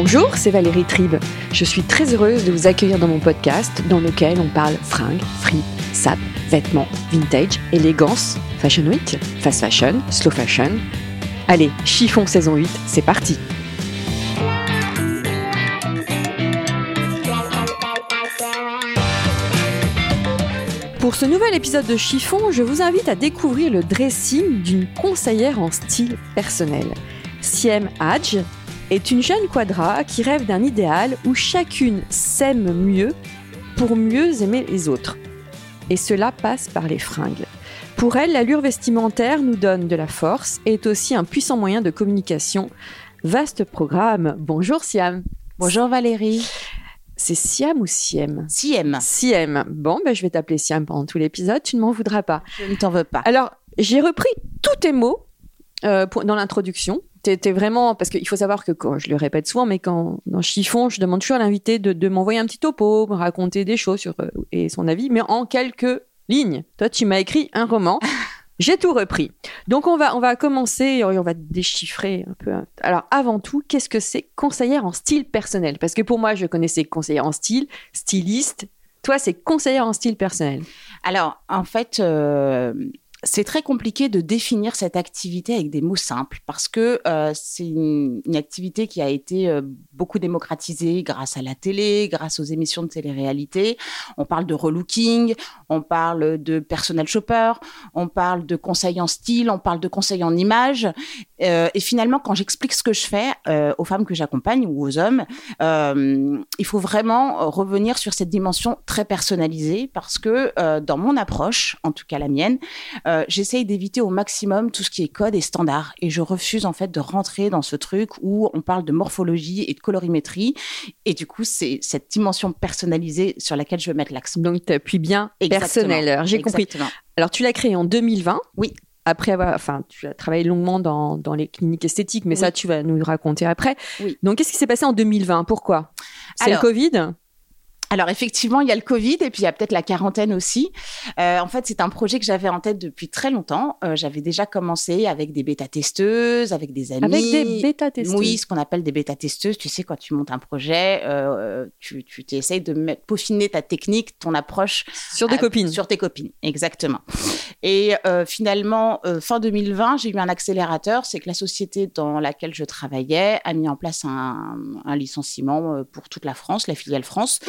Bonjour, c'est Valérie Tribe. Je suis très heureuse de vous accueillir dans mon podcast dans lequel on parle fringues, frites, sap, vêtements, vintage, élégance, fashion week, fast fashion, slow fashion. Allez, chiffon saison 8, c'est parti. Pour ce nouvel épisode de Chiffon, je vous invite à découvrir le dressing d'une conseillère en style personnel. Siem Hadj est une jeune quadra qui rêve d'un idéal où chacune s'aime mieux pour mieux aimer les autres. Et cela passe par les fringues. Pour elle, l'allure vestimentaire nous donne de la force et est aussi un puissant moyen de communication. Vaste programme. Bonjour Siam. Bonjour Valérie. C'est Siam ou Siem? Siem. Siem. Bon, ben, je vais t'appeler Siam pendant tout l'épisode, tu ne m'en voudras pas. Je ne t'en veux pas. Alors, j'ai repris tous tes mots euh, pour- dans l'introduction. T'étais vraiment parce qu'il faut savoir que quand je le répète souvent, mais quand dans chiffon, je demande toujours à l'invité de, de m'envoyer un petit topo, me raconter des choses sur euh, et son avis, mais en quelques lignes. Toi, tu m'as écrit un roman. J'ai tout repris. Donc on va on va commencer et on va déchiffrer un peu. Alors avant tout, qu'est-ce que c'est conseillère en style personnel? Parce que pour moi, je connaissais conseillère en style, styliste. Toi, c'est conseillère en style personnel. Alors, en fait, euh, c'est très compliqué de définir cette activité avec des mots simples parce que euh, c'est une, activité qui a été euh, beaucoup démocratisée grâce à la télé, grâce aux émissions de télé-réalité. On parle de relooking, on parle de personal shopper, on parle de conseil en style, on parle de conseil en image. Euh, et finalement, quand j'explique ce que je fais aux femmes que j'accompagne ou aux hommes, il faut vraiment revenir sur cette dimension très personnalisée parce que dans mon approche, en tout cas la mienne, euh, j'essaye d'éviter au maximum tout ce qui est code et standard et je refuse en fait de rentrer dans ce truc où on parle de morphologie et de colorimétrie et du coup c'est cette dimension personnalisée sur laquelle je veux mettre l'accent. Donc tu appuies bien Exactement. personnel. J'ai compris. Alors, tu l'as créé en 2020. Oui. Après avoir, enfin, tu as travaillé longuement dans, dans les cliniques esthétiques, mais Oui. ça, tu vas nous raconter après. Oui. Donc, qu'est-ce qui s'est passé en 2020 Pourquoi? C'est le Covid? Alors effectivement, il y a le Covid et puis il y a peut-être la quarantaine aussi. Euh, en fait, c'est un projet que j'avais en tête depuis très longtemps. Euh, j'avais déjà commencé avec des bêta-testeuses, avec des amis. Avec des bêta-testeuses. Oui, ce qu'on appelle des bêta-testeuses. Tu sais, quand tu montes un projet, euh, tu, tu t'essayes de mettre, peaufiner ta technique, ton approche Sur des copines. Sur tes copines, exactement. Et euh, finalement, euh, fin 2020, j'ai eu un accélérateur. C'est que la société dans laquelle je travaillais a mis en place un, un licenciement euh, pour toute la France, la filiale France.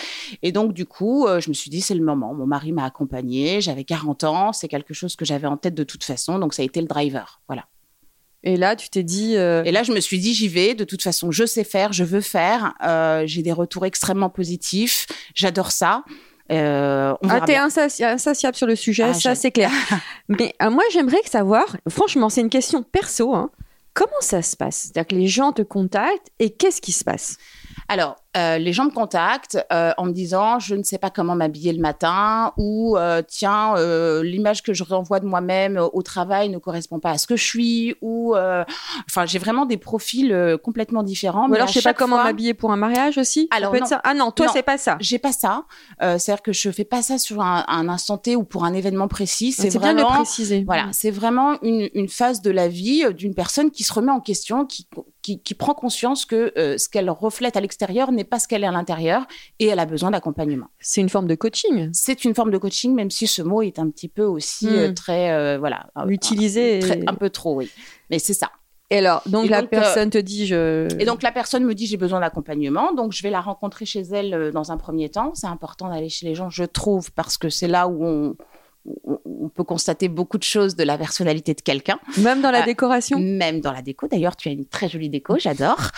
Et donc, du coup, euh, je me suis dit, c'est le moment. Mon mari m'a accompagnée. J'avais 40 ans. C'est quelque chose que j'avais en tête de toute façon. Donc, ça a été le driver. Voilà. Et là, tu t'es dit. euh, Et là, je me suis dit, j'y vais. De toute façon, je sais faire, je veux faire. Euh, j'ai des retours extrêmement positifs. J'adore ça. Euh, on Ah, t'es insati- insatiable sur le sujet, Ah, ça c'est clair. Mais moi, j'aimerais savoir, franchement, c'est une question perso, hein. comment ça se passe? C'est-à-dire que les gens te contactent et qu'est-ce qui se passe? Alors, euh, les gens me contactent euh, en me disant je ne sais pas comment m'habiller le matin ou euh, tiens l'image que je renvoie de moi-même au travail ne correspond pas à ce que je suis ou enfin j'ai vraiment des profils complètement différents. Ou alors, je sais pas comment m'habiller pour un mariage aussi Alors, non. ça Ah non, toi, c'est pas ça. J'ai pas ça, c'est-à-dire que je fais pas ça sur un, un instant T ou pour un événement précis. C'est C'est bien de vraiment préciser. voilà, c'est vraiment une, une phase de la vie d'une personne qui se remet en question, qui, qui, qui prend conscience que ce qu'elle reflète à l'extérieur n'est pas ce qu'elle est à l'intérieur et elle a besoin d'accompagnement. C'est une forme de coaching. C'est une forme de coaching, même si ce mot est un petit peu aussi Hmm. euh, très, euh, voilà, euh, Utilisé. un peu trop, oui. Mais c'est ça. Et alors, donc Et la donc, euh, personne te dit je. Et donc la personne me dit j'ai besoin d'accompagnement, donc je vais la rencontrer chez elle euh, dans un premier temps. C'est important d'aller chez les gens, je trouve, parce que c'est là où on on, peut constater beaucoup de choses de la personnalité de quelqu'un. Même dans la Euh, décoration Même dans la déco. D'ailleurs, tu as une très jolie déco, j'adore.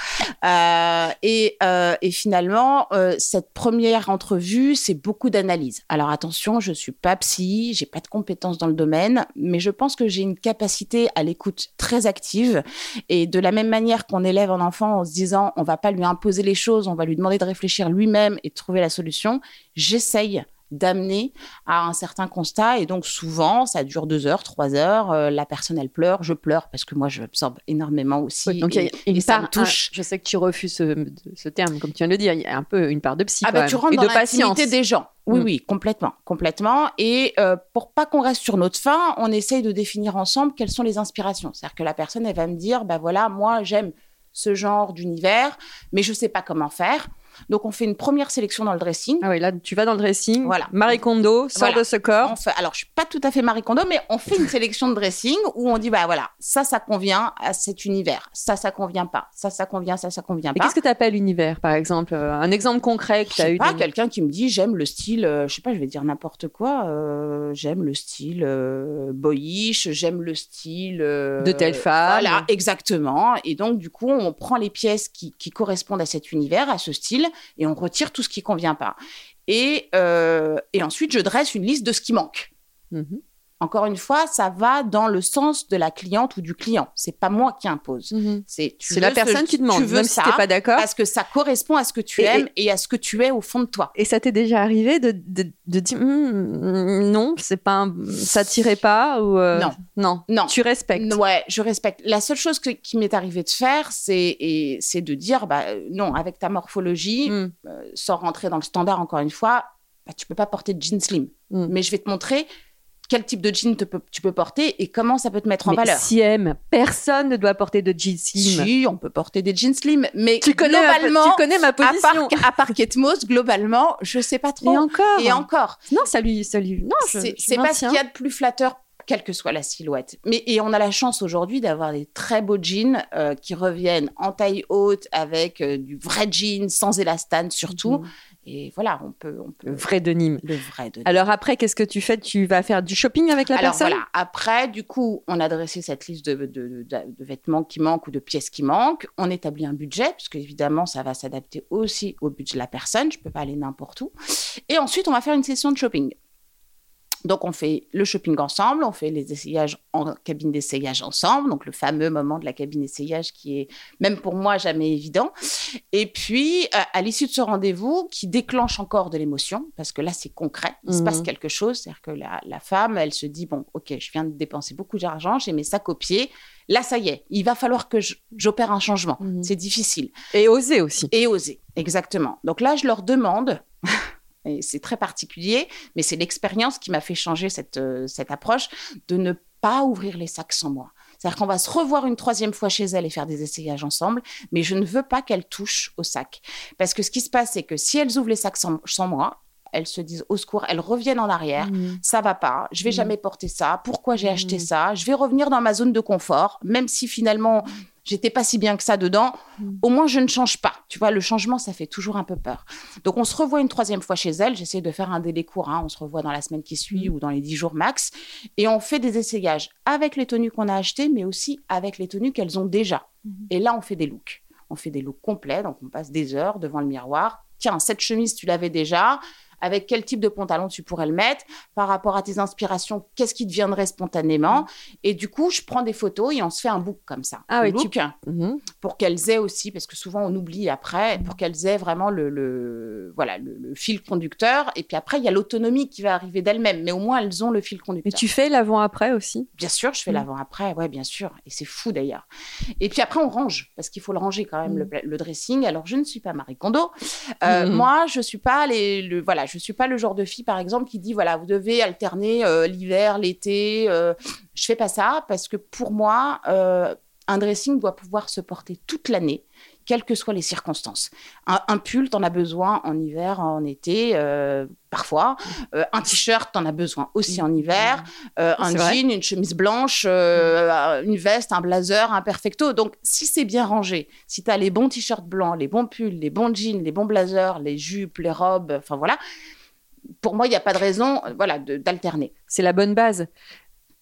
Euh, et, euh, et finalement, cette première entrevue, c'est beaucoup d'analyse. Alors attention, je suis pas psy, j'ai pas de compétences dans le domaine, mais je pense que j'ai une capacité à l'écoute très active. Et de la même manière qu'on élève un enfant en se disant, on va pas lui imposer les choses, on va lui demander de réfléchir lui-même et de trouver la solution, j'essaye d'amener à un certain constat. Et donc, souvent, ça dure deux heures, trois heures. euh, la personne, elle pleure. Je pleure parce que moi, j'absorbe énormément aussi. Oui, donc il y a et, une et ça part, me touche. un- je sais que tu refuses ce, ce terme, comme tu viens de le dire. Il y a un peu une part de psy Ah bah, tu rentres et dans de patience. l'intimité des gens. Oui, Mm. oui, complètement, complètement. Et euh, pour pas qu'on reste sur notre fin, on essaye de définir ensemble quelles sont les inspirations. C'est-à-dire que la personne, elle va me dire, bah voilà, moi, j'aime ce genre d'univers, mais je sais pas comment faire. Donc, on fait une première sélection dans le dressing. Ah oui, là, tu vas dans le dressing. Voilà. Marie Kondo sort Voilà. de ce corps. Fait- alors, je suis pas tout à fait Marie Kondo, mais on fait une sélection de dressing où on dit, bah voilà, ça, ça convient à cet univers. Ça, ça convient pas. Ça, ça convient, ça, ça convient Et pas. qu'est-ce que tu appelles univers, par exemple? Euh, Un exemple concret que tu as eu pas, quelqu'un qui me dit j'aime le style, euh, je sais pas, je vais dire n'importe quoi, euh, j'aime le style euh, boyish, j'aime le style euh, De telle femme. Voilà, exactement. Et donc du coup, on prend les pièces qui, qui correspondent à cet univers, à ce style, et on retire tout ce qui convient pas. Et, euh, et ensuite, je dresse une liste de ce qui manque. Mhm. Encore une fois, ça va dans le sens de la cliente ou du client. C'est pas moi qui impose. Mhm. C'est la veux ce- personne qui demande, tu veux même ça si tu pas d'accord. parce que ça correspond à ce que tu Et- aimes et à ce que tu es au fond de toi. Et ça t'est déjà arrivé de, de, de dire Hum, non, c'est pas un- ça tirait pas ou euh, Non. non, Non. tu respectes. Ouais, je respecte. La seule chose que- qui m'est arrivé de faire, c'est c'est de dire, bah, euh, non, avec ta morphologie, Hum. euh, sans rentrer dans le standard encore une fois, bah, tu peux pas porter de jean slim. Mm. Mais je vais te montrer quel type de jean te peux- tu peux porter et comment ça peut te mettre en Mais valeur. CM, personne ne doit porter de jean slim. Si, on peut porter des jeans slim, mais Tu connais, ma, globalement, tu connais ma à part, position. à part Ketmos, globalement, je sais pas trop. Et encore. Et encore. Non, ça lui, ça lui- Non, c'est pas ce qu'il y a de plus flatteur quelle que soit la silhouette. Mais et on a la chance aujourd'hui d'avoir des très beaux jeans euh, qui reviennent en taille haute avec euh, du vrai jean sans élastane surtout. Mhm. Et voilà, on peut, on peut Le vrai de Nîmes. le vrai de. Alors après, qu'est-ce que tu fais? Tu vas faire du shopping avec la Alors personne? voilà, après, du coup, on a dressé cette liste de, de- de- de vêtements qui manquent ou de pièces qui manquent. On établit un budget, parce qu'évidemment, ça va s'adapter aussi au budget de la personne. Je ne peux pas aller n'importe où. Et ensuite, on va faire une session de shopping. Donc, on fait le shopping ensemble, on fait les essayages en cabine d'essayage ensemble, donc le fameux moment de la cabine d'essayage qui est, même pour moi, jamais évident. Et puis, euh, à l'issue de ce rendez-vous, qui déclenche encore de l'émotion, parce que là, c'est concret, il se passe quelque chose, c'est-à-dire que la, la femme, elle se dit, bon, ok, je viens de dépenser beaucoup d'argent, j'ai mes sacs au pied, là, ça y est, il va falloir que j'opère un changement. Mhm. C'est difficile. Et oser aussi. Et oser, exactement. Donc là, je leur demande, et c'est très particulier, mais c'est l'expérience qui m'a fait changer cette, euh, cette approche, de ne pas ouvrir les sacs sans moi. C'est-à-dire qu'on va se revoir une troisième fois chez elle et faire des essayages ensemble, mais je ne veux pas qu'elles touchent au sac. Parce que ce qui se passe, c'est que si elles ouvrent les sacs sans, sans moi, elles se disent au secours, elles reviennent en arrière, Mhm. ça va pas, je vais Mhm. jamais porter ça, pourquoi j'ai acheté Mhm. ça, je vais revenir dans ma zone de confort, même si finalement j'étais pas si bien que ça dedans, Mhm. au moins je ne change pas. Tu vois, le changement, ça fait toujours un peu peur. Donc on se revoit une troisième fois chez elle, j'essaie de faire un délai court, hein. on se revoit dans la semaine qui suit Mhm. ou dans les dix jours max, et on fait des essayages avec les tenues qu'on a achetées, mais aussi avec les tenues qu'elles ont déjà. Mhm. Et là, on fait des looks. On fait des looks complets, donc on passe des heures devant le miroir. Tiens, cette chemise, tu l'avais déjà. Avec quel type de pantalon tu pourrais le mettre Par rapport à tes inspirations, qu'est-ce qui te viendrait spontanément Et du coup, je prends des photos et on se fait un book comme ça. Ah Un oui, look, Mhm. pour qu'elles aient aussi, parce que souvent on oublie après, pour qu'elles aient vraiment le, le- voilà, le, le fil conducteur. Et puis après, il y a l'autonomie qui va arriver d'elle-même, mais au moins elles ont le fil Mais conducteur. tu fais l'avant-après aussi? Bien sûr, je fais Mm. l'avant-après, ouais, bien sûr. Et c'est fou d'ailleurs. Et puis après, on range, parce qu'il faut le ranger quand même, le, le dressing. Alors, je ne suis pas Marie Kondo. Euh, Mhm. Moi, je suis pas les, le, voilà, je suis pas le genre de fille, par exemple, qui dit, voilà, vous devez alterner euh, l'hiver, l'été. euh, je fais pas ça, parce que pour moi, euh, un dressing doit pouvoir se porter toute l'année quelles que soient les circonstances. Un, un pull, t'en as besoin en hiver, en été, euh, parfois. Euh, un t-shirt, t'en as besoin aussi en hiver. Euh, un vrai. jean, une chemise blanche, une veste, un blazer, un perfecto. Donc, si c'est bien rangé, si tu as les bons t-shirts blancs, les bons pulls, les bons jeans, les bons blazers, les jupes, les robes, enfin voilà, pour moi, il n'y a pas de raison voilà, d'alterner. C'est la bonne base.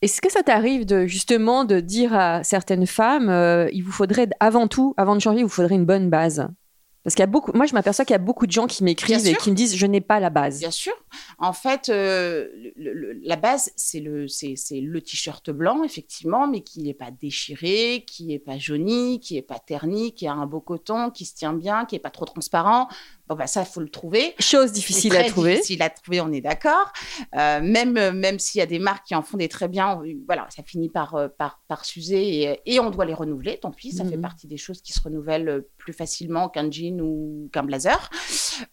Est-ce que ça t'arrive de justement de dire à certaines femmes, euh, il vous faudrait avant tout, avant de changer, il vous faudrait une bonne base? Parce qu'il y a beaucoup, moi je m'aperçois qu'il y a beaucoup de gens qui m'écrivent et qui me disent, je n'ai pas la base. Bien sûr. En fait, euh, le- le- la base, c'est le, c'est le t-shirt blanc, effectivement, mais qui n'est pas déchiré, qui n'est pas jauni, qui n'est pas terni, qui a un beau coton, qui se tient bien, qui n'est pas trop transparent. Bon, bah, ça, il faut le trouver. Chose difficile à trouver. Difficile à trouver, on est d'accord. Euh, même euh, même s'il y a des marques qui en font des très bien, on- voilà, ça finit par, euh, par, par s'user et, et on doit les renouveler. Tant pis, ça fait Mhm. partie des choses qui se renouvellent euh, plus facilement qu'un jean ou qu'un blazer.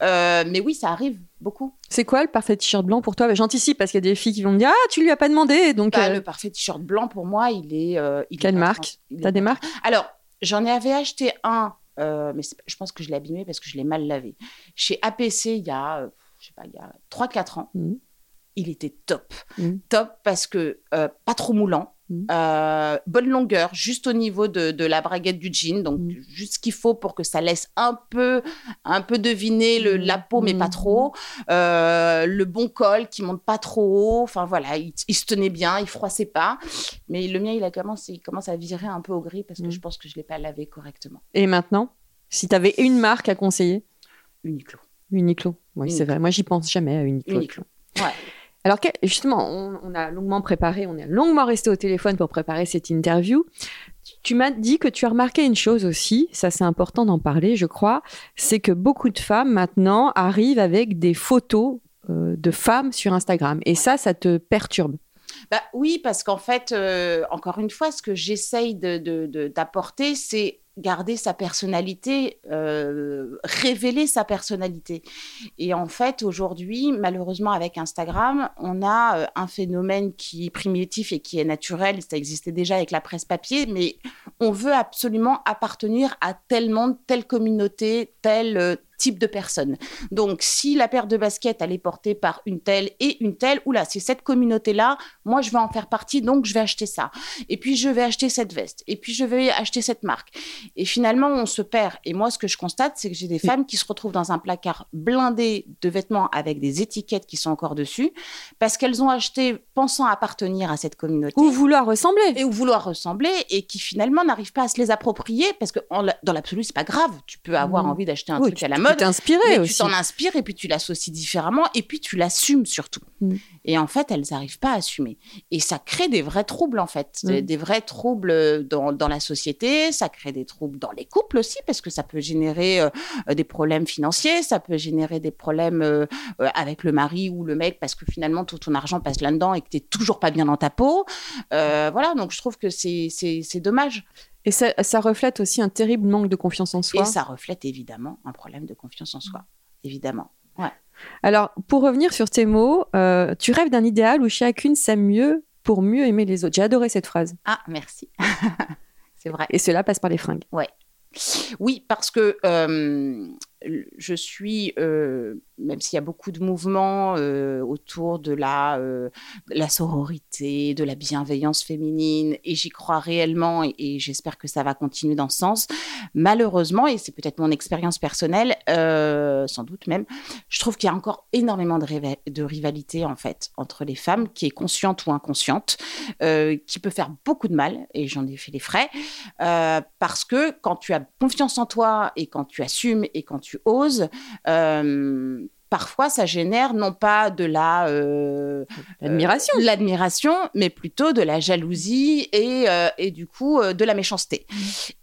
Euh, mais oui, ça arrive beaucoup. C'est quoi le parfait t-shirt blanc pour toi? Bah, J'anticipe parce qu'il y a des filles qui vont me dire, ah, tu lui as pas demandé. Donc, Bah, euh, Le parfait t-shirt blanc, pour moi, il est. euh, il Quelle marque? t'as des marques? Alors, j'en avais acheté un, euh, mais je pense que je l'ai abîmé parce que je l'ai mal lavé. Chez APC, il y a, euh, je sais pas, il y a 3-4 ans. Mhm. Il était top. Mhm. Top parce que euh, pas trop moulant. Mhm. euh, bonne longueur, juste au niveau de, de la braguette du jean, donc Mhm. juste ce qu'il faut pour que ça laisse un peu, un peu deviner le, la peau, mais pas trop. Euh, le bon col qui monte pas trop haut. Enfin voilà, il, il se tenait bien, il froissait pas. Mais le mien, il a commencé, il commence à virer un peu au gris parce que je pense que je l'ai pas lavé correctement. Et maintenant, si tu avais une marque à conseiller, Uniqlo. Uniqlo. Oui, c'est vrai. Moi, j'y pense jamais à Uniqlo. Uniqlo. Ouais. Alors, que- justement, on, on a longuement préparé, on est longuement resté au téléphone pour préparer cette interview. Tu, tu m'as dit que tu as remarqué une chose aussi, ça c'est important d'en parler, je crois, c'est que beaucoup de femmes maintenant arrivent avec des photos euh, de femmes sur Instagram. Et ça, ça te perturbe. Bah oui, parce qu'en fait, euh, encore une fois, ce que j'essaye de- de- de- d'apporter, c'est garder sa personnalité, euh, révéler sa personnalité. Et en fait, aujourd'hui, malheureusement, avec Instagram, on a euh, un phénomène qui est primitif et qui est naturel. Ça existait déjà avec la presse papier, mais on veut absolument appartenir à tel monde, telle communauté, tel euh, type de personne. Donc, si la paire de baskets, elle est portée par une telle et une telle, oula, c'est cette communauté-là, moi, je vais en faire partie, donc je vais acheter ça. Et puis, je vais acheter cette veste. Et puis, je vais acheter cette marque. Et finalement, on se perd. Et moi, ce que je constate, c'est que j'ai des femmes qui se retrouvent dans un placard blindé de vêtements avec des étiquettes qui sont encore dessus, parce qu'elles ont acheté pensant appartenir à cette communauté Ou vouloir ressembler. et ou vouloir ressembler et qui finalement n'arrivent pas à se les approprier parce que en dans l'absolu c'est pas grave tu peux avoir Mhm. envie d'acheter un Oui, truc à la mode t'inspirer mais tu aussi. t'en inspires et puis tu l'associes différemment et puis tu l'assumes surtout Mhm. et en fait elles n'arrivent pas à assumer et ça crée des vrais troubles en fait des, Mhm. des vrais troubles dans, dans la société ça crée des troubles dans les couples aussi parce que ça peut générer euh, euh, des problèmes financiers ça peut générer des problèmes euh, euh, avec le mari ou le mec parce que finalement tout ton argent passe là-dedans et que tu toujours pas bien dans ta peau euh, voilà, donc je trouve que c'est dommage. Et ça, ça reflète aussi un terrible manque de confiance en soi. Et ça reflète évidemment un problème de confiance en soi. Évidemment. Alors, pour revenir sur tes mots, euh, tu rêves d'un idéal où chacune s'aime mieux pour mieux aimer les autres. J'ai adoré cette phrase. Ah, merci. c'est vrai. Et cela passe par les fringues. Oui, parce que euh, je suis, euh, même s'il y a beaucoup de mouvements euh, autour de la, euh, la sororité, de la bienveillance féminine, et j'y crois réellement, et, j'espère que ça va continuer dans ce sens, malheureusement, et c'est peut-être mon expérience personnelle, euh, sans doute même, je trouve qu'il y a encore énormément de, de rivalité, en fait, entre les femmes, qui est consciente ou inconsciente, qui peut faire beaucoup de mal, et j'en ai fait les frais, parce que quand tu as confiance en toi et quand tu assumes et quand tu oses, parfois ça génère non pas de la euh, L'admiration. euh, l'admiration, mais plutôt de la jalousie et, euh, et du coup euh, de la méchanceté.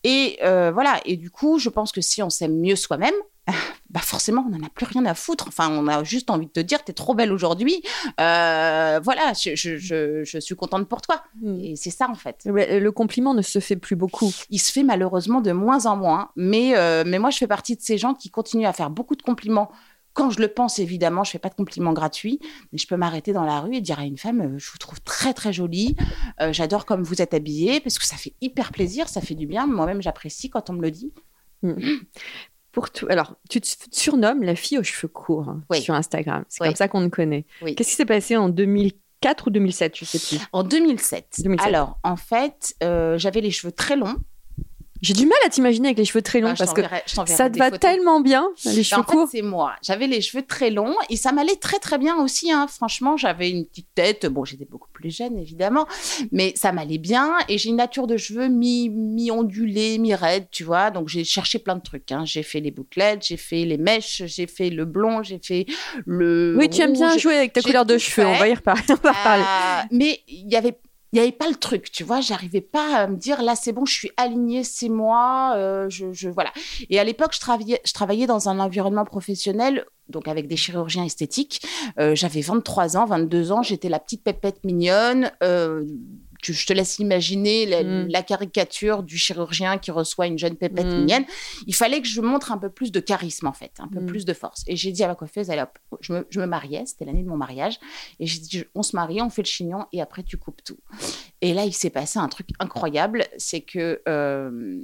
Et euh, voilà. Et du coup, je pense que si on s'aime mieux soi-même. Bah forcément, on n'en a plus rien à foutre. Enfin, on a juste envie de te dire, t'es trop belle aujourd'hui. Euh, voilà, je, je, je, je suis contente pour toi. Mm. Et c'est ça en fait. Le compliment ne se fait plus beaucoup. Il se fait malheureusement de moins en moins, mais, euh, mais moi je fais partie de ces gens qui continuent à faire beaucoup de compliments. Quand je le pense, évidemment, je fais pas de compliments gratuits, mais je peux m'arrêter dans la rue et dire à une femme, euh, je vous trouve très très jolie, euh, j'adore comme vous êtes habillée, parce que ça fait hyper plaisir, ça fait du bien. Moi-même, j'apprécie quand on me le dit. Pour tout. Alors, tu te surnommes la fille aux cheveux courts hein, Oui. sur Instagram. C'est Oui. comme ça qu'on te connaît. Oui. Qu'est-ce qui s'est passé en 2004 ou 2007 Je sais plus? En 2007. 2007. Alors, en fait, euh, j'avais les cheveux très longs. J'ai du mal à t'imaginer avec les cheveux très longs Ah, je parce que ça te va photos. tellement bien, les Bah, cheveux en fait, courts. c'est moi. J'avais les cheveux très longs et ça m'allait très très bien aussi. hein. Franchement, j'avais une petite tête. Bon, j'étais beaucoup plus jeune évidemment, mais ça m'allait bien. Et j'ai une nature de cheveux mi mi ondulée, mi raide, tu vois. Donc j'ai cherché plein de trucs. hein. J'ai fait les bouclettes, j'ai fait les mèches, j'ai fait le blond, j'ai fait le. Oui, tu aimes bien jouer avec ta couleur de cheveux. On va y reparler. On va reparler. Euh, mais il y avait il n'y avait pas le truc, tu vois, j'arrivais pas à me dire là c'est bon, je suis alignée, c'est moi, euh, je, je voilà. Et à l'époque, je travaillais, je travaillais dans un environnement professionnel, donc avec des chirurgiens esthétiques. Euh, J'avais 23 ans, 22 ans, j'étais la petite pépette mignonne. euh, tu- je te laisse imaginer la, Mm. la caricature du chirurgien qui reçoit une jeune pépette Mm. mignonne. Il fallait que je montre un peu plus de charisme en fait, un peu Mm. plus de force. Et j'ai dit à ma coiffeuse, allez hop, je me, je me mariais, c'était l'année de mon mariage. Et j'ai dit, on se marie, on fait le chignon et après tu coupes tout. Et là, il s'est passé un truc incroyable, c'est que euh,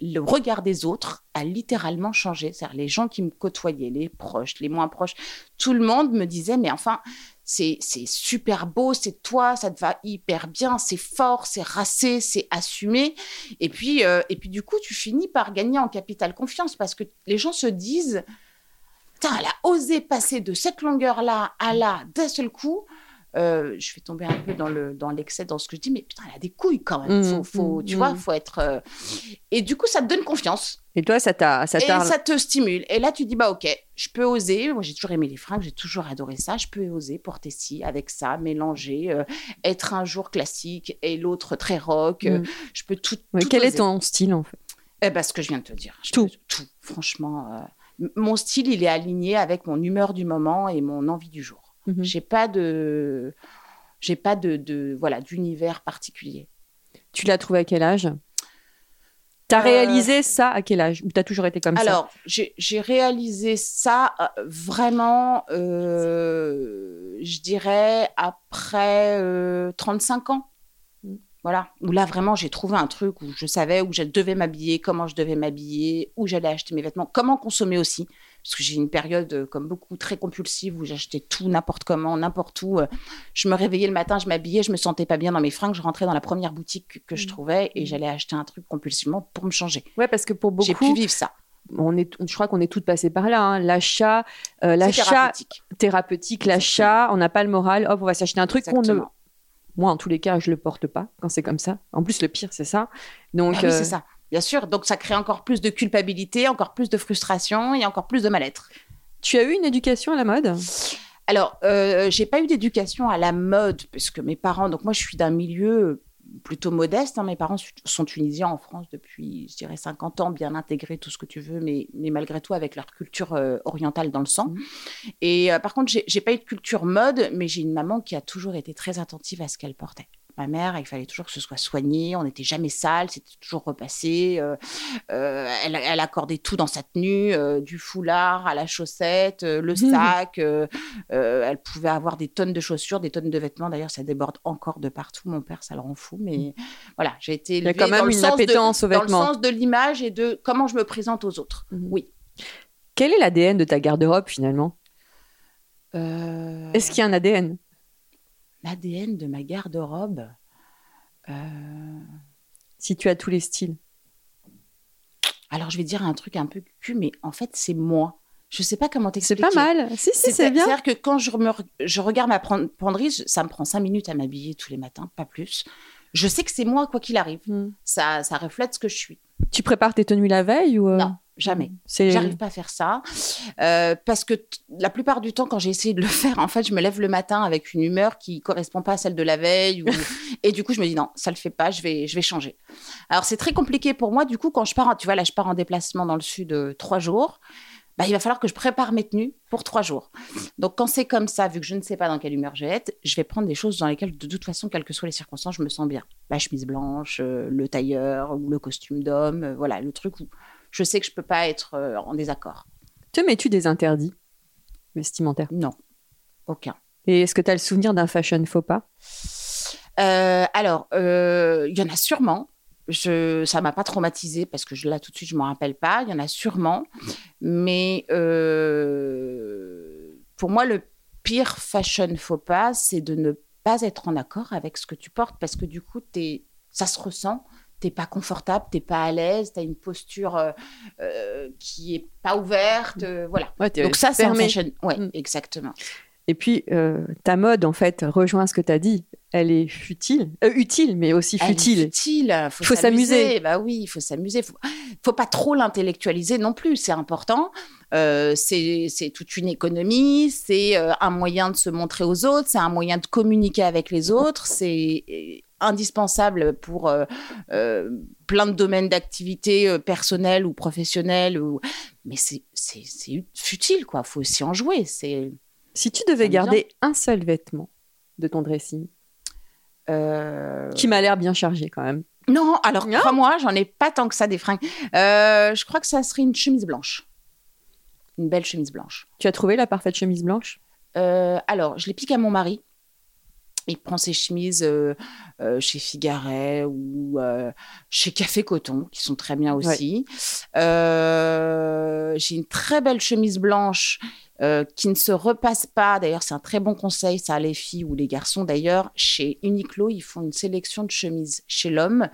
le regard des autres a littéralement changé. C'est-à-dire les gens qui me côtoyaient, les proches, les moins proches, tout le monde me disait, mais enfin, c'est super beau, c'est toi, ça te va hyper bien, c'est fort, c'est racé, c'est assumé. Et puis, euh, et puis du coup, tu finis par gagner en capital confiance parce que les gens se disent, elle a osé passer de cette longueur-là à là d'un seul coup. Euh, je vais tomber un peu dans le dans l'excès dans ce que je dis, mais putain, elle a des couilles quand même. Mmh, faut, faut, mmh, tu vois, faut être. euh, Et du coup, ça te donne confiance Et toi, ça t'a, ça et t'a. ça te stimule. Et là, tu dis bah ok, je peux oser. Moi, j'ai toujours aimé les fringues, j'ai toujours adoré ça. Je peux oser porter ci avec ça, mélanger, euh, être un jour classique et l'autre très rock. Mm. Je peux tout. Ouais, tout quel est ton style en fait? Eh ben, ce que je viens de te dire. Je Tout. peux- tout. Franchement, mon style, il est aligné avec mon humeur du moment et mon envie du jour. Mhm. J'ai pas de, j'ai pas de, de voilà d'univers particulier. Tu l'as trouvé à quel âge? T'as Euh, réalisé ça à quel âge? Ou t'as toujours été comme ça? Alors, j'ai réalisé ça euh, vraiment, euh, je dirais, après euh, 35 ans. Mm. Voilà, où là vraiment j'ai trouvé un truc où je savais où je devais m'habiller, comment je devais m'habiller, où j'allais acheter mes vêtements, comment consommer aussi. Parce que j'ai une période, euh, comme beaucoup, très compulsive où j'achetais tout, n'importe comment, n'importe où. Euh, Je me réveillais le matin, je m'habillais, je me sentais pas bien dans mes fringues, je rentrais dans la première boutique que, je Mm. trouvais et Mm. j'allais acheter un truc compulsivement pour me changer. Ouais, parce que pour J'ai pu beaucoup, vivre ça. on est, je crois qu'on est toutes passées par là. hein. L'achat, euh, l'achat thérapeutique. thérapeutique, l'achat, on n'a pas le moral. Hop, on va s'acheter un truc qu'on ne. Moi, en tous les cas, je le porte pas quand c'est comme ça. En plus, le pire, c'est ça. Donc, Ah oui, euh, c'est ça. Bien sûr. Donc, ça crée encore plus de culpabilité, encore plus de frustration et encore plus de mal-être. tu as eu une éducation à la mode? Alors, euh, j'ai pas eu d'éducation à la mode, puisque mes parents, donc moi, je suis d'un milieu plutôt modeste. hein. Mes parents sont tunisiens en France depuis, je dirais, 50 ans, bien intégrés, tout ce que tu veux, mais, mais malgré tout avec leur culture euh, orientale dans le sang. Mhm. Et euh, par contre, j'ai pas eu de culture mode, mais j'ai une maman qui a toujours été très attentive à ce qu'elle portait. Ma mère, il fallait toujours que ce soit soigné, on n'était jamais sale, c'était toujours repassé. euh, euh, elle, elle accordait tout dans sa tenue, euh, du foulard à la chaussette, le Mhm. sac. elle pouvait avoir des tonnes de chaussures, des tonnes de vêtements. D'ailleurs, ça déborde encore de partout. Mon père, ça le rend fou. Mais voilà, j'ai été Il y a élevée quand même dans le une sens de- appétence aux dans le vêtements. sens de l'image et de comment je me présente aux autres. Mhm. Oui. Quel est l'ADN de ta garde-robe finalement? Est-ce qu'il y a un ADN l'ADN de ma garde-robe euh, Si tu as tous les styles. Alors, je vais dire un truc un peu cul, mais en fait, c'est moi. Je sais pas comment C'est t'expliquer. pas mal. Si, si, c'est bien. C'est-à-dire que quand je, me je regarde ma penderie, ça me prend cinq minutes à m'habiller tous les matins, pas plus. Je sais que c'est moi, quoi qu'il arrive. Hmm. Ça, ça reflète ce que je suis. Tu prépares tes tenues la veille ou euh, Non, jamais. J'arrive pas à faire ça. Euh, parce que la plupart du temps, quand j'ai essayé de le faire, en fait, je me lève le matin avec une humeur qui correspond pas à celle de la veille. ou- Et du coup, je me dis non, ça le fait pas, je vais, je vais changer. Alors, c'est très compliqué pour moi. Du coup, quand je pars, en- tu vois, là, je pars en déplacement dans le sud euh, trois jours. Bah, il va falloir que je prépare mes tenues pour trois jours. Donc, quand c'est comme ça, vu que je ne sais pas dans quelle humeur je vais être, je vais prendre des choses dans lesquelles, de toute façon, quelles que soient les circonstances, je me sens bien. La chemise blanche, euh, le tailleur ou le costume d'homme, voilà, le truc où je sais que je peux pas être euh, en désaccord. Te mets-tu des interdits vestimentaires? Non, aucun. Et est-ce que tu as le souvenir d'un fashion faux pas? Euh, alors, euh, il y en a sûrement. Je, ça m'a pas traumatisé parce que je, là tout de suite je m'en rappelle pas. Il y en a sûrement, mais euh, pour moi le pire fashion faux pas, c'est de ne pas être en accord avec ce que tu portes parce que du coup t'es, ça se ressent. T'es pas confortable, t'es pas à l'aise, t'as une posture euh, euh, qui est pas ouverte, euh, voilà. Ouais, Donc ça, c'est un fashion. Ouais, Mm. exactement. Et puis, ta mode, en fait, rejoint ce que tu as dit. Elle est futile, utile, mais aussi Elle est futile. futile. Faut, Faut s'amuser. Bah oui, il faut s'amuser. Faut, faut pas trop l'intellectualiser non plus. C'est important. Euh, c'est toute une économie. C'est euh, un moyen de se montrer aux autres. C'est un moyen de communiquer avec les autres. C'est indispensable pour euh, euh, plein de domaines d'activité euh, personnelles ou professionnelles. Ou... Mais c'est c'est- c'est futile, quoi. Faut aussi en jouer. C'est Si tu devais garder un seul vêtement de ton dressing, euh, qui m'a l'air bien chargé quand même. Non, alors Non crois-moi, j'en ai pas tant que ça des fringues. Je crois que ça serait une chemise blanche. Une belle chemise blanche. Tu as trouvé la parfaite chemise blanche? Alors, je les pique à mon mari. Il prend ses chemises euh, euh, chez Figaret ou euh, chez Café Coton, qui sont très bien aussi. J'ai une très belle chemise blanche qui ne se repasse pas. D'ailleurs, c'est un très bon conseil, ça, les filles ou les garçons. D'ailleurs, chez Uniqlo, ils font une sélection de chemises chez l'homme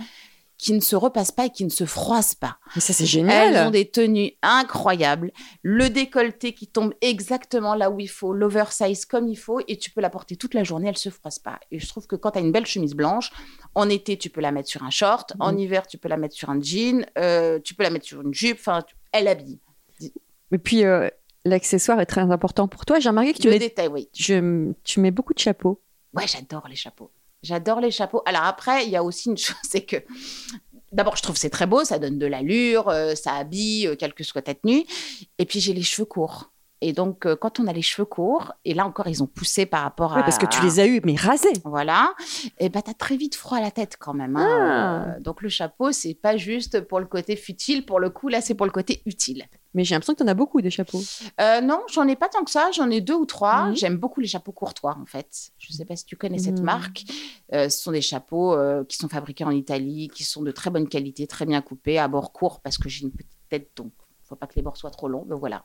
qui ne se repassent pas et qui ne se froissent pas. Mais ça, c'est Elles génial ont des tenues incroyables, le décolleté qui tombe exactement là où il faut, l'oversize comme il faut, et tu peux la porter toute la journée, elle se froisse pas. Et je trouve que quand tu as une belle chemise blanche, en été, tu peux la mettre sur un short, en Mhm. hiver, tu peux la mettre sur un jean, euh, tu peux la mettre sur une jupe, enfin, tu- elle habille. Et puis, euh, l'accessoire est très important pour toi. J'ai remarqué que tu Le mets, détail, oui. je- tu mets beaucoup de chapeaux. Ouais, j'adore les chapeaux. J'adore les chapeaux. Alors après, il y a aussi une chose, c'est que d'abord, je trouve c'est très beau, ça donne de l'allure, euh, ça habille, euh, quelle que soit ta tenue. Et puis j'ai les cheveux courts. Et donc, euh, quand on a les cheveux courts, et là encore, ils ont poussé par rapport à. Oui, parce que tu les as eus, mais rasés. Voilà. Et bah, t'as très vite froid à la tête quand même. hein. Ah. Donc, le chapeau, c'est pas juste pour le côté futile. Pour le coup, là, c'est pour le côté utile. Mais j'ai l'impression que tu en as beaucoup des chapeaux. Euh, non, j'en ai pas tant que ça. J'en ai deux ou trois. Mhm. J'aime beaucoup les chapeaux courtois, en fait. Je sais pas si tu connais cette Mhm. marque. Euh, ce sont des chapeaux qui sont fabriqués en Italie, qui sont de très bonne qualité, très bien coupés, à bord court, parce que j'ai une petite tête, donc faut pas que les bords soient trop longs. Mais voilà.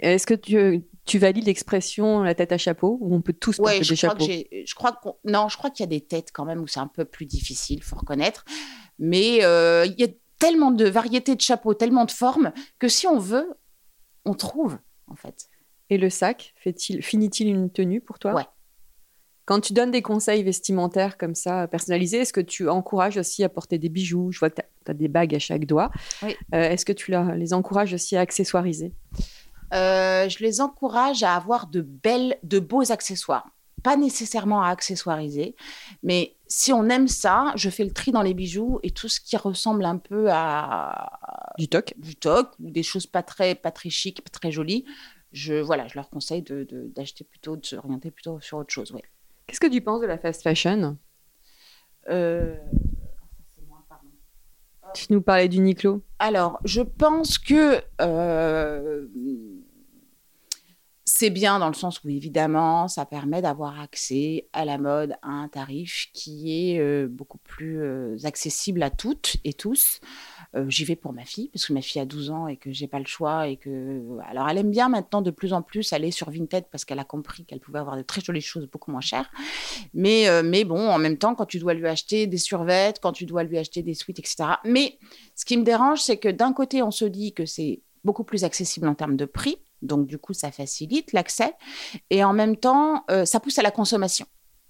Est-ce que tu, tu valides l'expression la tête à chapeau ou on peut tous porter Ouais, des je crois chapeaux? que. Je crois. Non, je crois qu'il y a des têtes quand même où c'est un peu plus difficile, faut reconnaître. Mais euh, il y a tellement de variétés de chapeaux, tellement de formes que si on veut, on trouve en fait. Et le sac fait-il, finit-il une tenue pour toi? Ouais. Quand tu donnes des conseils vestimentaires comme ça, personnalisés, est-ce que tu encourages aussi à porter des bijoux? Je vois que tu as, des bagues à chaque doigt. Oui. Euh, est-ce que tu les encourages aussi à accessoiriser? Euh, je les encourage à avoir de belles, de beaux accessoires. Pas nécessairement à accessoiriser, mais si on aime ça, je fais le tri dans les bijoux et tout ce qui ressemble un peu à Du toc du toc ou des choses pas très, pas très chic, pas très jolies. Je, voilà, je leur conseille de- de- d'acheter plutôt, de s'orienter plutôt sur autre chose. Ouais. Qu'est-ce que tu penses de la fast fashion? Euh. Tu nous parlais d'Uniqlo. Alors, je pense que euh, c'est bien dans le sens où, évidemment, ça permet d'avoir accès à la mode à un tarif qui est euh, beaucoup plus euh, accessible à toutes et tous. Euh, J'y vais pour ma fille, parce que ma fille a 12 ans et que j'ai pas le choix. Et que... Alors, elle aime bien maintenant de plus en plus aller sur Vinted parce qu'elle a compris qu'elle pouvait avoir de très jolies choses beaucoup moins chères. Mais, mais bon, en même temps, quand tu dois lui acheter des survêtements, quand tu dois lui acheter des suites, etc. Mais ce qui me dérange, c'est que d'un côté, on se dit que c'est beaucoup plus accessible en termes de prix, donc du coup, ça facilite l'accès, et en même temps, euh, ça pousse à la consommation.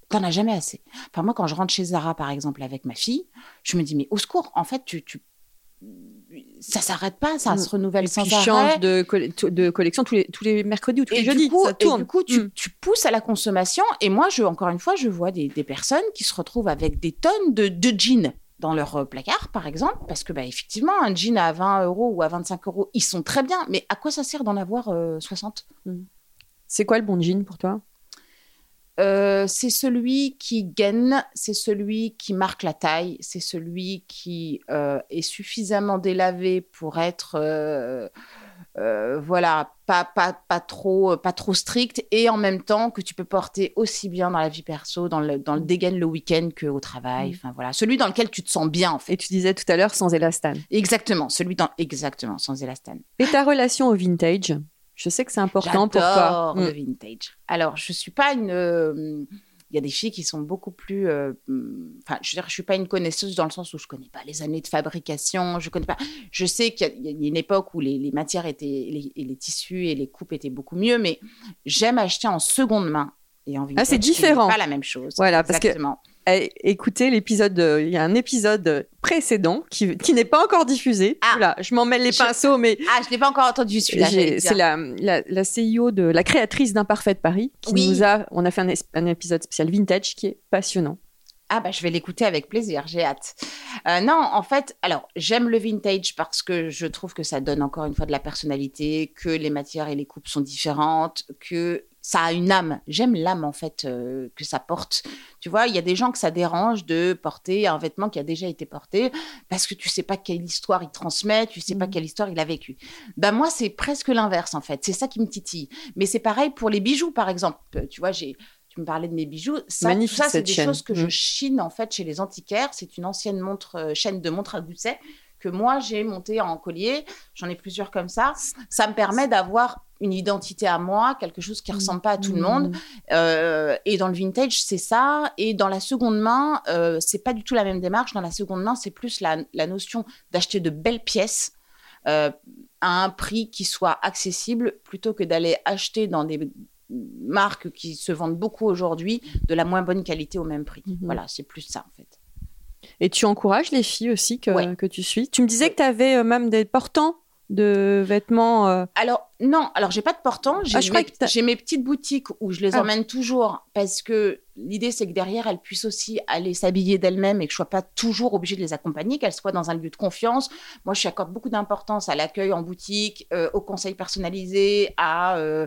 T'en as jamais assez. Enfin, moi, quand je rentre chez Zara, par exemple, avec ma fille, je me dis, mais au secours, en fait, tu, tu... ça s'arrête pas, ça Mm. se renouvelle Et sans puis arrêt. change de, de collection tous les, tous les mercredis ou tous Et les du jeudis. coup, ça et tourne. du coup, tu, Mm. tu pousses à la consommation. Et moi, je, encore une fois, je vois des, des personnes qui se retrouvent avec des tonnes de, de jeans dans leur euh, placard, par exemple, parce que, bah, effectivement, un jean à 20 euros ou à 25 euros, ils sont très bien. Mais à quoi ça sert d'en avoir euh, 60 C'est quoi le bon jean pour toi? Euh, c'est celui qui gaine, c'est celui qui marque la taille, c'est celui qui euh, est suffisamment délavé pour être, euh, euh, voilà, pas, pas, pas, trop, pas trop strict et en même temps que tu peux porter aussi bien dans la vie perso, dans le, dans le dégaine le week-end qu'au travail. Mm. Enfin voilà, celui dans lequel tu te sens bien en fait. Et tu disais tout à l'heure sans élastane. Exactement, celui dans exactement sans élastane. Et ta relation au vintage? Je sais que c'est important pour toi. Mm. le vintage. Alors, je suis pas une, euh, Il y a des filles qui sont beaucoup plus. euh, Enfin, je veux dire, je suis pas une connaisseuse dans le sens où je connais pas les années de fabrication. Je connais pas. Je sais qu'il y a- il y, a une époque où les, les matières étaient, les, les tissus et les coupes étaient beaucoup mieux, mais j'aime acheter en seconde main. Et en vintage, Ah, c'est différent. Pas la même chose. Voilà, parce Exactement. Écoutez l'épisode, il y a un épisode précédent qui, qui n'est pas encore diffusé. Ah. Je m'en mêle les Je- pinceaux, mais Ah, je l'ai pas encore entendu celui-là. c'est la, la, la CIO de la créatrice d'Imparfait de Paris qui Oui. nous a, on a fait un épisode spécial vintage qui est passionnant. Ah bah je vais l'écouter avec plaisir, j'ai hâte. Euh, non, en fait, alors j'aime le vintage parce que je trouve que ça donne encore une fois de la personnalité, que les matières et les coupes sont différentes, que ça a une âme. J'aime l'âme en fait euh, que ça porte. Tu vois, il y a des gens que ça dérange de porter un vêtement qui a déjà été porté parce que tu sais pas quelle histoire il transmet, tu sais pas Mhm. quelle histoire il a vécu. Ben moi c'est presque l'inverse en fait. C'est ça qui me titille. Mais c'est pareil pour les bijoux par exemple. Tu vois, j'ai tu me parlais de mes bijoux. Ça, Magnifique, ça, c'est des chaîne. choses que je Mm. chine en fait chez les antiquaires. C'est une ancienne montre, euh, chaîne de montre à gousset que moi j'ai montée en collier. J'en ai plusieurs comme ça. Ça me permet d'avoir une identité à moi, quelque chose qui ressemble pas à tout le monde. Euh, et dans le vintage, c'est ça. Et dans la seconde main, euh, c'est pas du tout la même démarche. Dans la seconde main, c'est plus la, la notion d'acheter de belles pièces euh, à un prix qui soit accessible plutôt que d'aller acheter dans des marques qui se vendent beaucoup aujourd'hui de la moins bonne qualité au même prix. Mhm. Voilà, c'est plus ça en fait. Et tu encourages les filles aussi que, Ouais. que tu suis. Tu me disais que tu avais même des portants de vêtements. euh, Alors, non, alors j'ai pas de portant. J'ai Ah, mes, petites boutiques où je les Ah. emmène toujours parce que l'idée, c'est que derrière, elles puissent aussi aller s'habiller d'elles-mêmes et que je sois pas toujours obligée de les accompagner, qu'elles soient dans un lieu de confiance. Moi, je accorde beaucoup d'importance à l'accueil en boutique, euh, au conseil personnalisé, à, euh,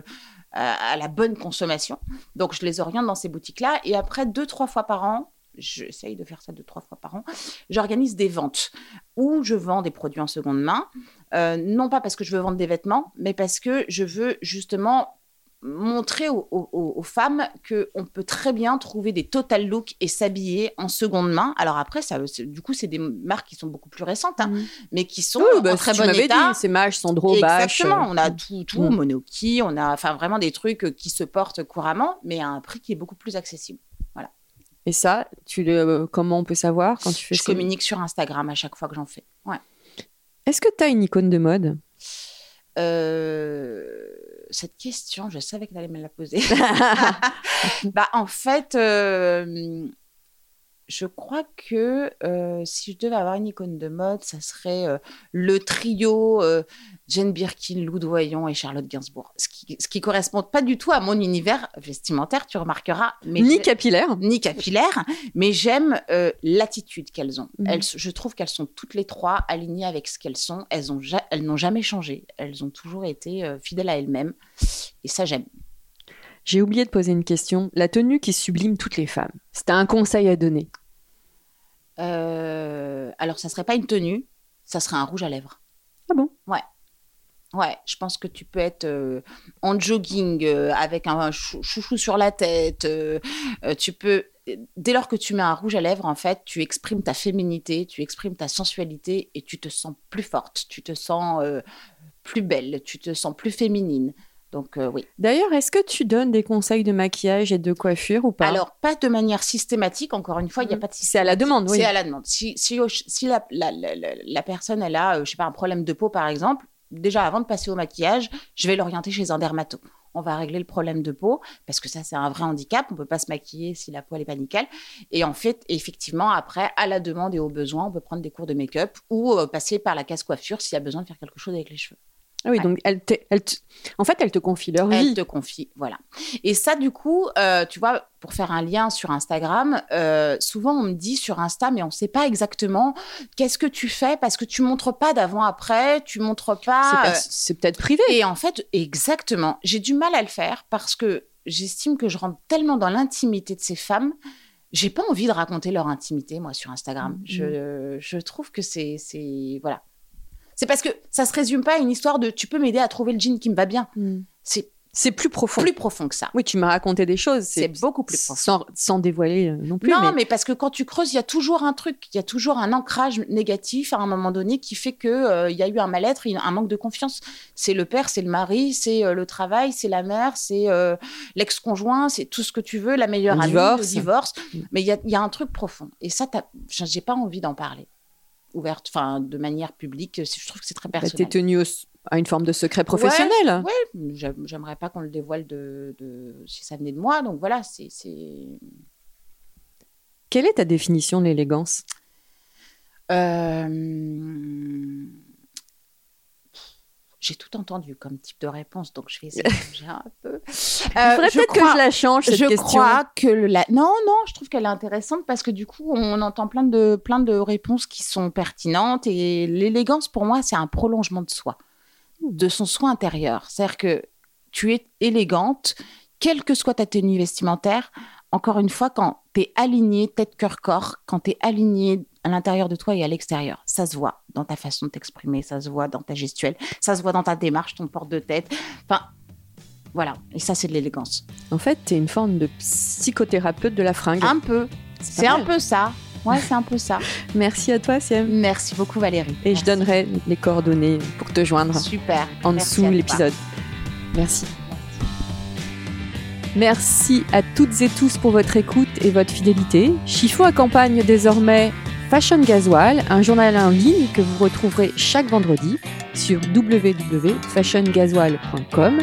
à, à la bonne consommation. Donc, je les oriente dans ces boutiques-là. Et après, deux, trois fois par an, j'essaye de faire ça deux, trois fois par an, j'organise des ventes où je vends des produits en seconde main. Euh, non pas parce que je veux vendre des vêtements, mais parce que je veux justement montrer aux, aux- aux femmes qu'on peut très bien trouver des total looks et s'habiller en seconde main. Alors après, ça, du coup, c'est des marques qui sont beaucoup plus récentes, hein, mais qui sont Oui, bah, en très bon état. dit, c'est Mage, Sandro, Bâche. Exactement, on a euh, tout, tout Mm. Monoki, on a enfin vraiment des trucs qui se portent couramment, mais à un prix qui est beaucoup plus accessible. Et ça, tu le, euh, comment on peut savoir quand tu fais Je communique sur Instagram à chaque fois que j'en fais. Ouais. Est-ce que tu as une icône de mode? Euh, cette question, je savais que tu allais me la poser. bah, en fait, euh, je crois que euh, si je devais avoir une icône de mode, ça serait euh, le trio euh, Jane Birkin, Lou Doyon et Charlotte Gainsbourg. Ce qui, ce qui correspond pas du tout à mon univers vestimentaire, tu remarqueras. Mais Ni capillaire ni capillaire, mais j'aime euh, l'attitude qu'elles ont. Elles, je trouve qu'elles sont toutes les trois alignées avec ce qu'elles sont. Elles ont ja- elles n'ont jamais changé. Elles ont toujours été fidèles à elles-mêmes. Et ça, j'aime. J'ai oublié de poser une question. La tenue qui sublime toutes les femmes. C'était un conseil à donner. Euh, alors, ça serait pas une tenue, ça serait un rouge à lèvres. Ah bon? Ouais. Ouais, je pense que tu peux être euh, en jogging euh, avec un chou- chouchou sur la tête. tu peux, dès lors que tu mets un rouge à lèvres, en fait, tu exprimes ta féminité, tu exprimes ta sensualité et tu te sens plus forte, tu te sens plus belle, tu te sens plus féminine. Donc euh, oui. D'ailleurs, est-ce que tu donnes des conseils de maquillage et de coiffure ou pas? Alors pas de manière systématique. Encore une fois, il n'y a Mhm. pas de C'est à la demande, oui. C'est à la demande. Si, si, si la, la, la, la- la personne, elle a, euh, je sais pas, un problème de peau, par exemple, déjà, avant de passer au maquillage, je vais l'orienter chez un dermato. On va régler le problème de peau, parce que ça, c'est un vrai handicap. On peut pas se maquiller si la peau, elle est pas nickel. Et en fait, effectivement, après, à la demande et au besoin, on peut prendre des cours de make-up ou euh, passer par la casse-coiffure s'il y a besoin de faire quelque chose avec les cheveux. Ah oui, donc elle elle te- en fait, elle te confie leur Elle vie. te confie, voilà. Et ça, du coup, euh, tu vois, pour faire un lien sur Instagram, euh, souvent on me dit sur Insta, mais on ne sait pas exactement qu'est-ce que tu fais parce que tu montres pas d'avant-après, tu montres pas. euh, C'est peut-être privé. et en fait, exactement, j'ai du mal à le faire parce que j'estime que je rentre tellement dans l'intimité de ces femmes. J'ai pas envie de raconter leur intimité, moi, sur Instagram. Mhm. Je, je trouve que c'est. c'est- Voilà. C'est parce que ça se résume pas à une histoire de tu peux m'aider à trouver le jean qui me va bien. Mm. C'est C'est plus profond. plus profond que ça. Oui, tu m'as raconté des choses. C'est beaucoup plus profond. Sans, sans dévoiler euh, non plus. non, mais... mais... parce que quand tu creuses, il y a toujours un truc, il y a toujours un ancrage négatif à un moment donné qui fait que euh, il y a eu un mal-être, un manque de confiance. C'est le père, c'est le mari, c'est euh, le travail, c'est la mère, c'est euh, l'ex-conjoint, c'est tout ce que tu veux, la meilleure Le amie, divorce. le divorce. Mm. Mais il y a, y a un truc profond. Et ça, j'ai pas envie d'en parler ouverte, enfin de manière publique. Je trouve que c'est très Bah, personnel. t'es tenu au- à une forme de secret professionnel. Ouais, j'aim- j'aimerais pas qu'on le dévoile de, de- si ça venait de moi. Donc voilà, c'est c'est- Quelle est ta définition de l'élégance? Euh, J'ai tout entendu comme type de réponse, donc je vais essayer de changer un peu. Il faudrait peut-être que je la change, cette je question. crois que le- la... non, non, je trouve qu'elle est intéressante parce que du coup, on entend plein de plein de réponses qui sont pertinentes et l'élégance pour moi, c'est un prolongement de soi, de son soi intérieur. C'est-à-dire que tu es élégante, quelle que soit ta tenue vestimentaire. Encore une fois, quand tu es aligné tête, cœur, corps, quand tu es aligné à l'intérieur de toi et à l'extérieur, ça se voit dans ta façon de t'exprimer, ça se voit dans ta gestuelle, ça se voit dans ta démarche, ton porte de tête. Enfin, voilà. Et ça, c'est de l'élégance. En fait, t'es une forme de psychothérapeute de la fringue. Un peu. C'est un peu ça. Ouais, c'est un peu ça. Merci à toi, Siem. Merci beaucoup, Valérie. Et Merci. je donnerai les coordonnées pour te joindre Super. en Merci dessous de l'épisode. Merci. Merci à toutes et tous pour votre écoute et votre fidélité. Chiffon accompagne désormais Fashion Gasoil, un journal en ligne que vous retrouverez chaque vendredi sur www.fashiongasoil.com.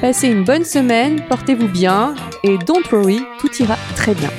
Passez une bonne semaine, portez-vous bien et don't worry, tout ira très bien.